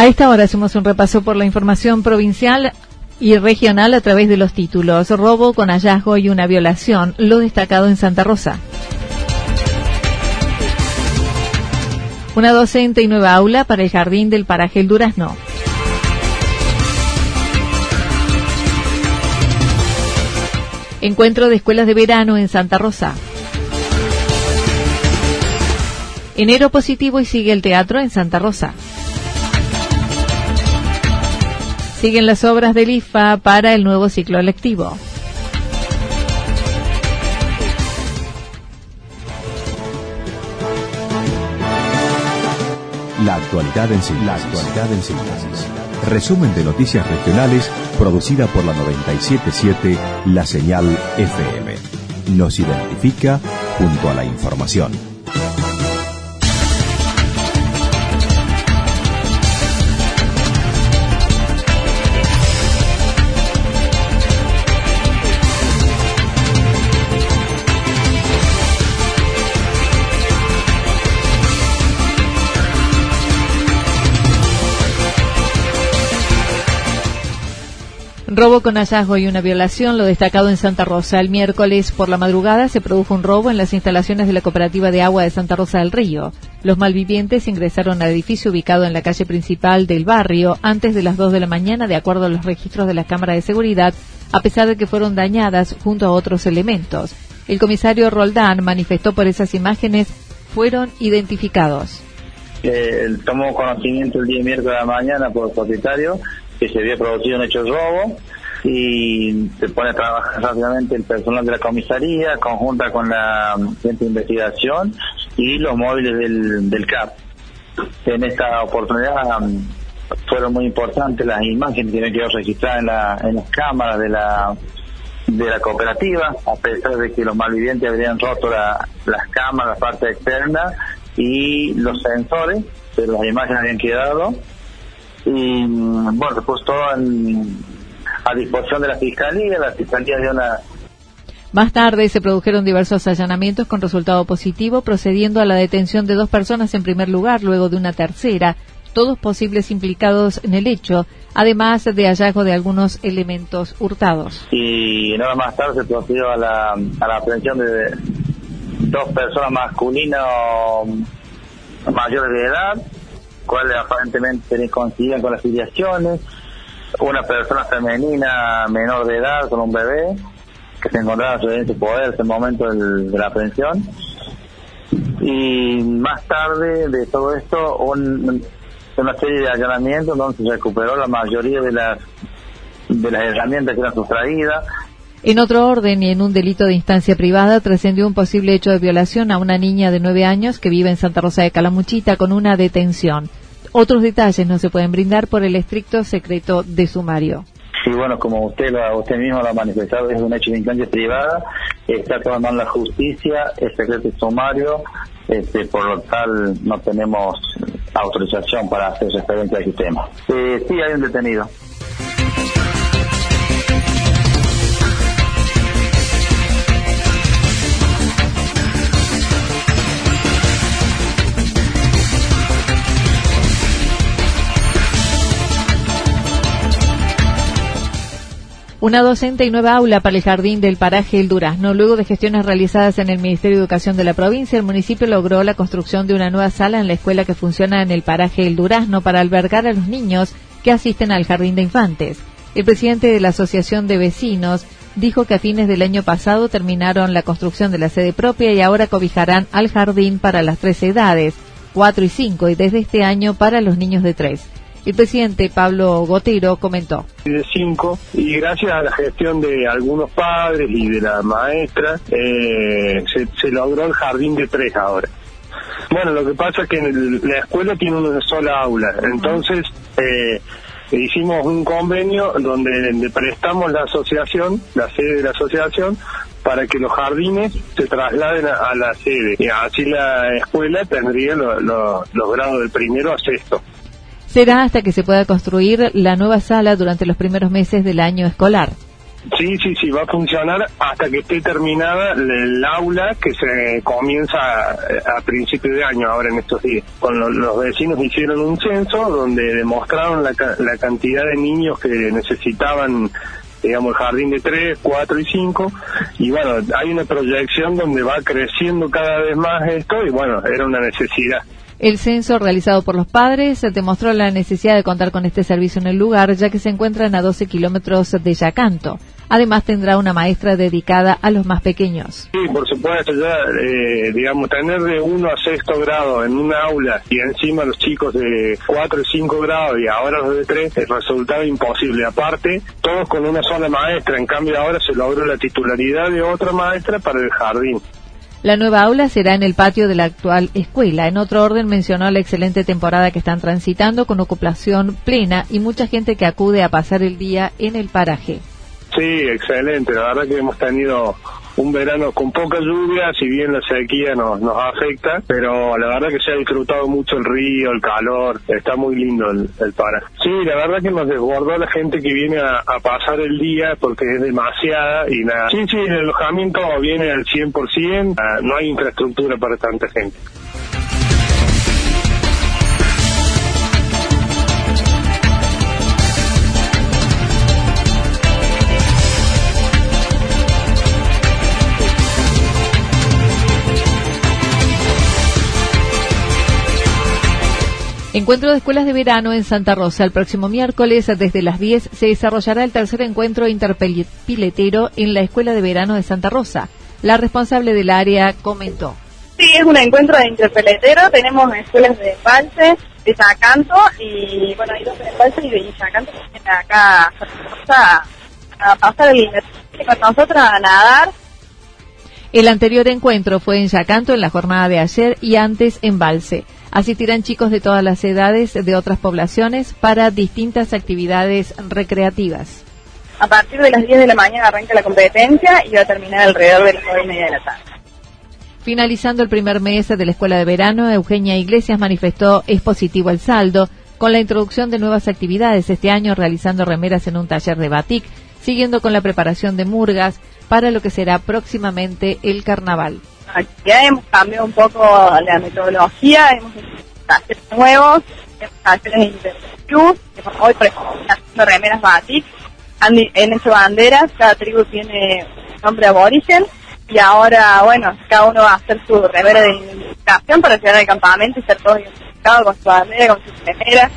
A esta hora hacemos un repaso por la información provincial y regional a través de los títulos. Robo con hallazgo y una violación, lo destacado en Santa Rosa. Una docente y nueva aula para el jardín del paraje El Durazno. Encuentro de escuelas de verano en Santa Rosa. Enero positivo y sigue el teatro en Santa Rosa. Siguen las obras del IFA para el nuevo ciclo lectivo. La actualidad en síntesis. Resumen de noticias regionales producida por la 977 La Señal FM. Nos identifica junto a la información. Robo con hallazgo y una violación, lo destacado en Santa Rosa. El miércoles por la madrugada se produjo un robo en las instalaciones de la Cooperativa de Agua de Santa Rosa del Río. Los malvivientes ingresaron al edificio ubicado en la calle principal del barrio antes de las 2 de la mañana, de acuerdo a los registros de la Cámara de Seguridad, a pesar de que fueron dañadas junto a otros elementos. El comisario Roldán manifestó por esas imágenes fueron identificados. Eh, tomó conocimiento el día miércoles de la mañana por el propietario que se había producido un hecho de robo y se pone a trabajar rápidamente el personal de la comisaría, conjunta con la gente de investigación y los móviles del, del CAP. En esta oportunidad um, fueron muy importantes las imágenes que quedó registradas en, la, en las cámaras de la de la cooperativa, a pesar de que los malvivientes habrían roto la, las cámaras, la parte externa y los sensores, pero las imágenes habían quedado y bueno, se puso todo a disposición de la Fiscalía, la Fiscalía de una... Más tarde se produjeron diversos allanamientos con resultado positivo, procediendo a la detención de dos personas en primer lugar, luego de una tercera, todos posibles implicados en el hecho, además de hallazgo de algunos elementos hurtados. Y nada más tarde se procedió a la, a la aprehensión de dos personas masculinas mayores de edad, cuales aparentemente coinciden con las filiaciones, una persona femenina menor de edad con un bebé que se encontraba en su poder en ese momento de la aprehensión y más tarde de todo esto una serie de allanamientos donde se recuperó la mayoría de las de las herramientas que eran sustraídas. En otro orden y en un delito de instancia privada trascendió un posible hecho de violación a una niña de nueve años que vive en Santa Rosa de Calamuchita con una detención. Otros detalles no se pueden brindar por el estricto secreto de sumario. Sí, bueno, como usted lo, usted mismo lo ha manifestado, es un hecho de instancia privada, está tomando la justicia, es secreto sumario, este, por lo tal no tenemos autorización para hacer referencia a este tema. Eh, sí, hay un detenido. Una docente y nueva aula para el jardín del paraje El Durazno. Luego de gestiones realizadas en el Ministerio de Educación de la provincia, el municipio logró la construcción de una nueva sala en la escuela que funciona en el paraje El Durazno para albergar a los niños que asisten al jardín de infantes. El presidente de la Asociación de Vecinos dijo que a fines del año pasado terminaron la construcción de la sede propia y ahora cobijarán al jardín para las tres edades, cuatro y cinco, y desde este año para los niños de tres. El presidente Pablo Gotero comentó. De cinco, y gracias a la gestión de algunos padres y de la maestra, eh, se, logró el jardín de tres ahora. Bueno, lo que pasa es que la escuela tiene una sola aula, entonces eh, hicimos un convenio donde le prestamos la asociación, la sede de la asociación, para que los jardines se trasladen a, la sede. Y así la escuela tendría los grados del primero a sexto será hasta que se pueda construir la nueva sala durante los primeros meses del año escolar. Sí, sí, sí, va a funcionar hasta que esté terminada el aula que se comienza a, principios de año, ahora en estos días. Con los vecinos hicieron un censo donde demostraron la, la cantidad de niños que necesitaban digamos, el jardín de 3, 4 y 5, y bueno, hay una proyección donde va creciendo cada vez más esto, y bueno, era una necesidad. El censo realizado por los padres demostró la necesidad de contar con este servicio en el lugar, ya que se encuentran a 12 kilómetros de Yacanto. Además, tendrá una maestra dedicada a los más pequeños. Sí, por supuesto, ya, eh, digamos, tener de 1 a 6 grado en una aula y encima los chicos de 4 y 5 grados y ahora los de 3, el resultado imposible. Aparte, todos con una sola maestra, en cambio ahora se logró la titularidad de otra maestra para el jardín. La nueva aula será en el patio de la actual escuela. En otro orden mencionó la excelente temporada que están transitando con ocupación plena y mucha gente que acude a pasar el día en el paraje. Sí, excelente. La verdad que hhemos tenido un verano con poca lluvia, si bien la sequía nos, nos afecta, pero la verdad que se ha disfrutado mucho el río, el calor, está muy lindo el, el paraje. Sí, la verdad que nos desbordó la gente que viene a, pasar el día porque es demasiada y nada. Sí, sí, el alojamiento viene al 100%, ah, no hay infraestructura para tanta gente. Encuentro de escuelas de verano en Santa Rosa. El próximo miércoles, desde las 10, se desarrollará el tercer encuentro interpiletero en la Escuela de Verano de Santa Rosa. La responsable del área comentó. Sí, es un encuentro de interpeletero. Tenemos escuelas de Embalse, de Sacanto y, bueno, hay dos de Embalse y de Sacanto que vienen acá a, a pasar el con nosotros a nadar. El anterior encuentro fue en Yacanto en la jornada de ayer y antes en Balse. Asistirán chicos de todas las edades de otras poblaciones para distintas actividades recreativas. A partir de las 10 de la mañana arranca la competencia y va a terminar alrededor de las 9 y media de la tarde. Finalizando el primer mes de la escuela de verano, Eugenia Iglesias manifestó es positivo el saldo con la introducción de nuevas actividades este año realizando remeras en un taller de batik, siguiendo con la preparación de murgas para lo que será próximamente el carnaval ya hemos cambiado un poco la metodología, hemos hecho talleres nuevos, talleres de interview, hoy por ejemplo haciendo remeras batik, en hecho banderas, cada tribu tiene nombre aborigen y ahora, bueno, cada uno va a hacer su remera de identificación para llegar al campamento y ser todos identificados con su bandera, con su remera.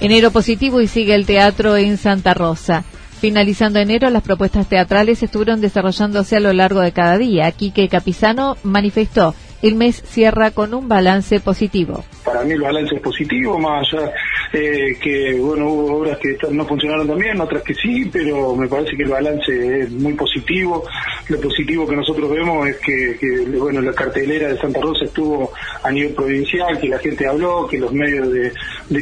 Enero positivo y sigue el teatro en Santa Rosa. Finalizando enero, las propuestas teatrales estuvieron desarrollándose a lo largo de cada día. Quique Capizano manifestó el mes cierra con un balance positivo. Para mí el balance es positivo, más allá eh, que bueno hubo obras que no funcionaron también, otras que sí, pero me parece que el balance es muy positivo. Lo positivo que nosotros vemos es que, bueno la cartelera de Santa Rosa estuvo a nivel provincial, que la gente habló, que los medios de,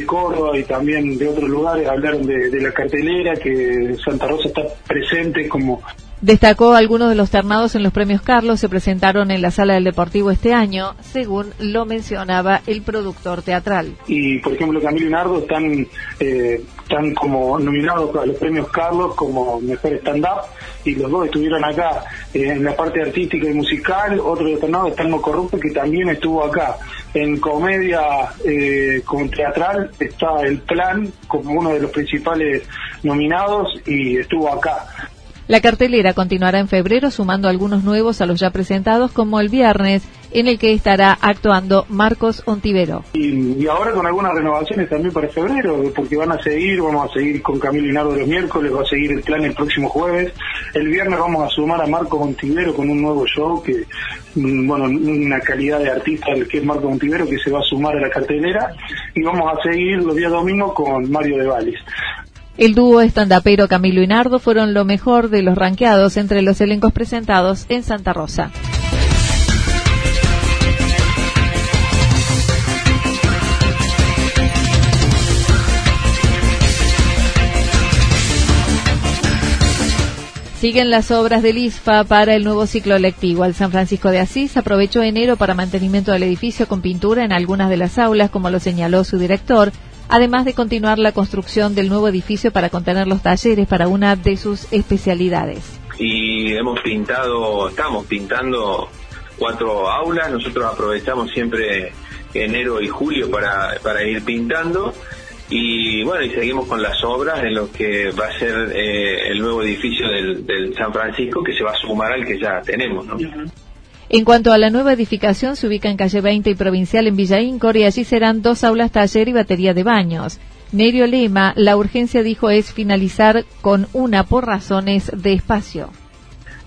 Córdoba y también de otros lugares hablaron de, de la cartelera, que Santa Rosa está presente como Destacó algunos de los ternados en los premios Carlos se presentaron en la sala del Deportivo este año, según lo mencionaba el productor teatral. Y, por ejemplo, Camilo Nardo están, eh, están como nominados a los premios Carlos como mejor stand-up y los dos estuvieron acá eh, en la parte artística y musical. Otro de Ternado está en Corrupto que también estuvo acá. En comedia eh, con teatral está El Plan como uno de los principales nominados y estuvo acá. La cartelera continuará en febrero sumando algunos nuevos a los ya presentados como el viernes en el que estará actuando Marcos Ontivero. Y, ahora con algunas renovaciones también para febrero, porque van a seguir, vamos a seguir con Camilo Linardo los miércoles, va a seguir el plan el próximo jueves. El viernes vamos a sumar a Marcos Ontivero con un nuevo show que, mm, bueno, una calidad de artista el que es Marcos Ontivero que se va a sumar a la cartelera y vamos a seguir los días domingos con Mario de Valis. El dúo estandapero Camilo y Nardo fueron lo mejor de los ranqueados entre los elencos presentados en Santa Rosa. Siguen las obras del ISFA para el nuevo ciclo lectivo. El San Francisco de Asís aprovechó enero para mantenimiento del edificio con pintura en algunas de las aulas, como lo señaló su director, además de continuar la construcción del nuevo edificio para contener los talleres para una de sus especialidades. Y hemos pintado, estamos pintando cuatro aulas, nosotros aprovechamos siempre enero y julio para, para ir pintando y bueno, y seguimos con las obras en lo que va a ser eh, el nuevo edificio del, del, San Francisco que se va a sumar al que ya tenemos, ¿no? En cuanto a la nueva edificación, se ubica en calle 20 y provincial en Villa Incor y allí serán dos aulas taller y batería de baños. Nerio Lema, la urgencia dijo es finalizar con una por razones de espacio.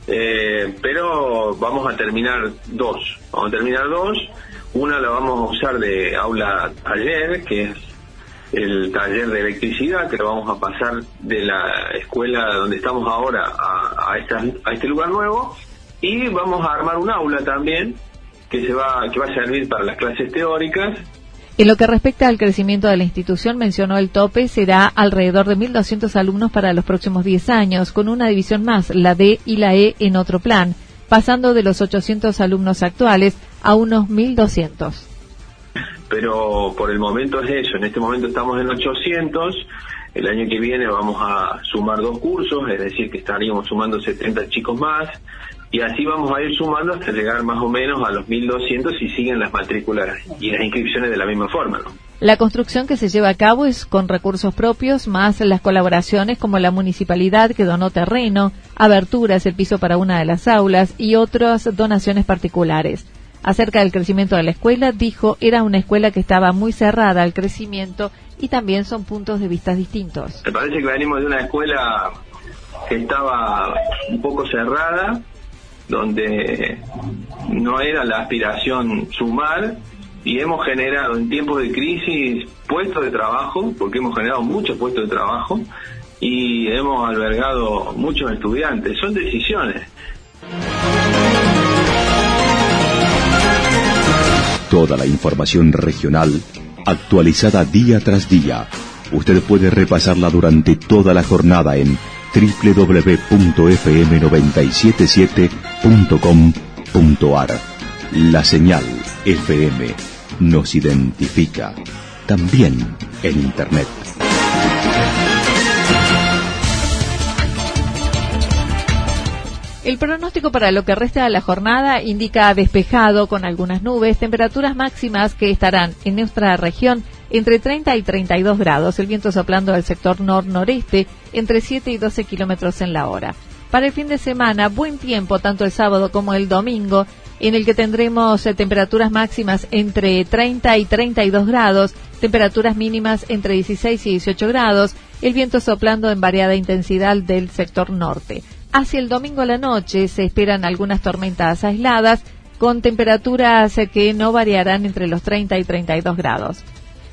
Eh, pero vamos a terminar dos. Vamos a terminar dos. Una la vamos a usar de aula taller, que es el taller de electricidad, que lo vamos a pasar de la escuela donde estamos ahora a, a este lugar nuevo y vamos a armar un aula también que se va que va a servir para las clases teóricas. En lo que respecta al crecimiento de la institución, mencionó el tope será alrededor de 1.200 alumnos para los próximos 10 años, con una división más, la D y la E en otro plan, pasando de los 800 alumnos actuales a unos 1.200. Pero por el momento es eso, en este momento estamos en 800, el año que viene vamos a sumar dos cursos, es decir, que estaríamos sumando 70 chicos más, y así vamos a ir sumando hasta llegar más o menos a los 1.200 y siguen las matrículas y las inscripciones de la misma forma. ¿no? La construcción que se lleva a cabo es con recursos propios, más las colaboraciones como la municipalidad que donó terreno, aberturas, el piso para una de las aulas y otras donaciones particulares. Acerca del crecimiento de la escuela, dijo, era una escuela que estaba muy cerrada al crecimiento y también son puntos de vista distintos. Me parece que venimos de una escuela que estaba un poco cerrada, donde no era la aspiración sumar y hemos generado en tiempos de crisis puestos de trabajo, porque hemos generado muchos puestos de trabajo y hemos albergado muchos estudiantes. Son decisiones. Toda la información regional actualizada día tras día. Usted puede repasarla durante toda la jornada en www.fm977.com.ar. La señal FM nos identifica también en Internet. El pronóstico para lo que resta de la jornada indica despejado con algunas nubes, temperaturas máximas que estarán en nuestra región entre 30 y 32 grados, el viento soplando del sector nor-noreste entre 7 y 12 kilómetros en la hora. Para el fin de semana, buen tiempo tanto el sábado como el domingo, en el que tendremos eh, temperaturas máximas entre 30 y 32 grados, temperaturas mínimas entre 16 y 18 grados, el viento soplando en variada intensidad del sector norte. Hacia el domingo a la noche se esperan algunas tormentas aisladas con temperaturas que no variarán entre los 30 y 32 grados.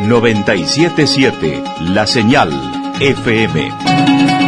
977 La Señal FM.